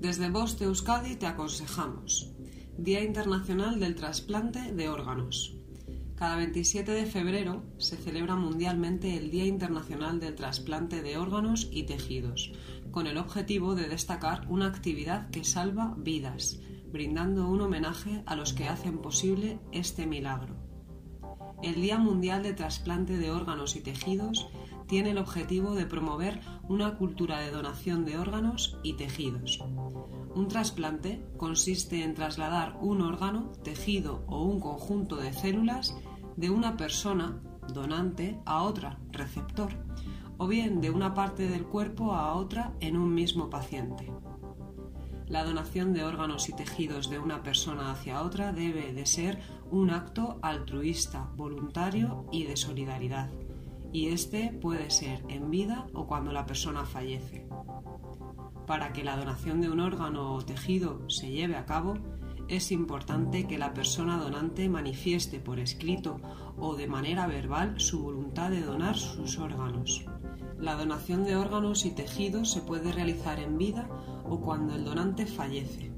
Desde Voz de Euskadi te aconsejamos. Día Internacional del Trasplante de Órganos. Cada 27 de febrero se celebra mundialmente el Día Internacional del Trasplante de Órganos y Tejidos, con el objetivo de destacar una actividad que salva vidas, brindando un homenaje a los que hacen posible este milagro. El Día Mundial de Trasplante de Órganos y Tejidos tiene el objetivo de promover una cultura de donación de órganos y tejidos. Un trasplante consiste en trasladar un órgano, tejido o un conjunto de células de una persona, donante, a otra, receptor, o bien de una parte del cuerpo a otra en un mismo paciente. La donación de órganos y tejidos de una persona hacia otra debe de ser un acto altruista, voluntario y de solidaridad y este puede ser en vida o cuando la persona fallece. Para que la donación de un órgano o tejido se lleve a cabo, es importante que la persona donante manifieste por escrito o de manera verbal su voluntad de donar sus órganos. La donación de órganos y tejidos se puede realizar en vida o cuando el donante fallece.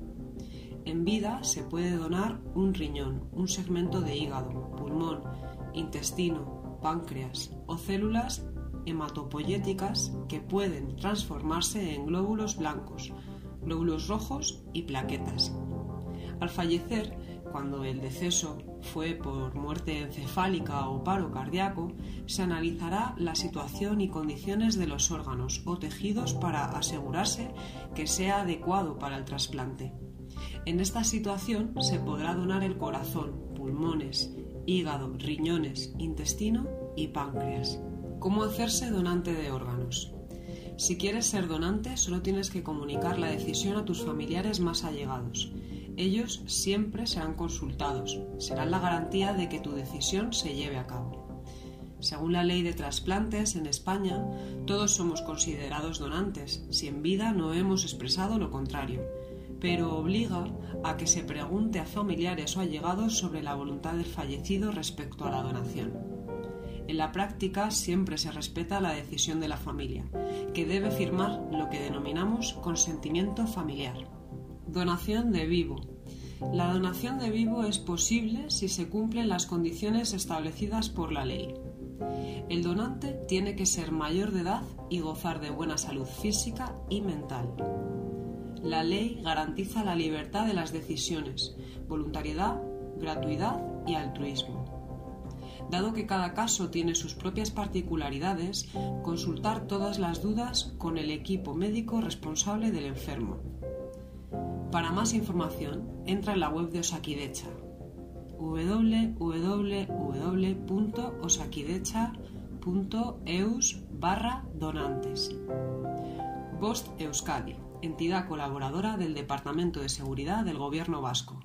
En vida se puede donar un riñón, un segmento de hígado, pulmón, intestino, páncreas o células hematopoyéticas que pueden transformarse en glóbulos blancos, glóbulos rojos y plaquetas. Al fallecer, cuando el deceso fue por muerte encefálica o paro cardíaco, se analizará la situación y condiciones de los órganos o tejidos para asegurarse que sea adecuado para el trasplante. En esta situación se podrá donar el corazón, pulmones, hígado, riñones, intestino y páncreas. ¿Cómo hacerse donante de órganos? Si quieres ser donante, solo tienes que comunicar la decisión a tus familiares más allegados. Ellos siempre serán consultados, serán la garantía de que tu decisión se lleve a cabo. Según la ley de trasplantes en España, todos somos considerados donantes, si en vida no hemos expresado lo contrario pero obliga a que se pregunte a familiares o allegados sobre la voluntad del fallecido respecto a la donación. En la práctica siempre se respeta la decisión de la familia, que debe firmar lo que denominamos consentimiento familiar. Donación de vivo. La donación de vivo es posible si se cumplen las condiciones establecidas por la ley. El donante tiene que ser mayor de edad y gozar de buena salud física y mental. La ley garantiza la libertad de las decisiones, voluntariedad, gratuidad y altruismo. Dado que cada caso tiene sus propias particularidades, consultar todas las dudas con el equipo médico responsable del enfermo. Para más información, entra en la web de Osakidecha www.osakidecha.eus barra donantes. Post Euskadi entidad colaboradora del Departamento de Seguridad del Gobierno Vasco.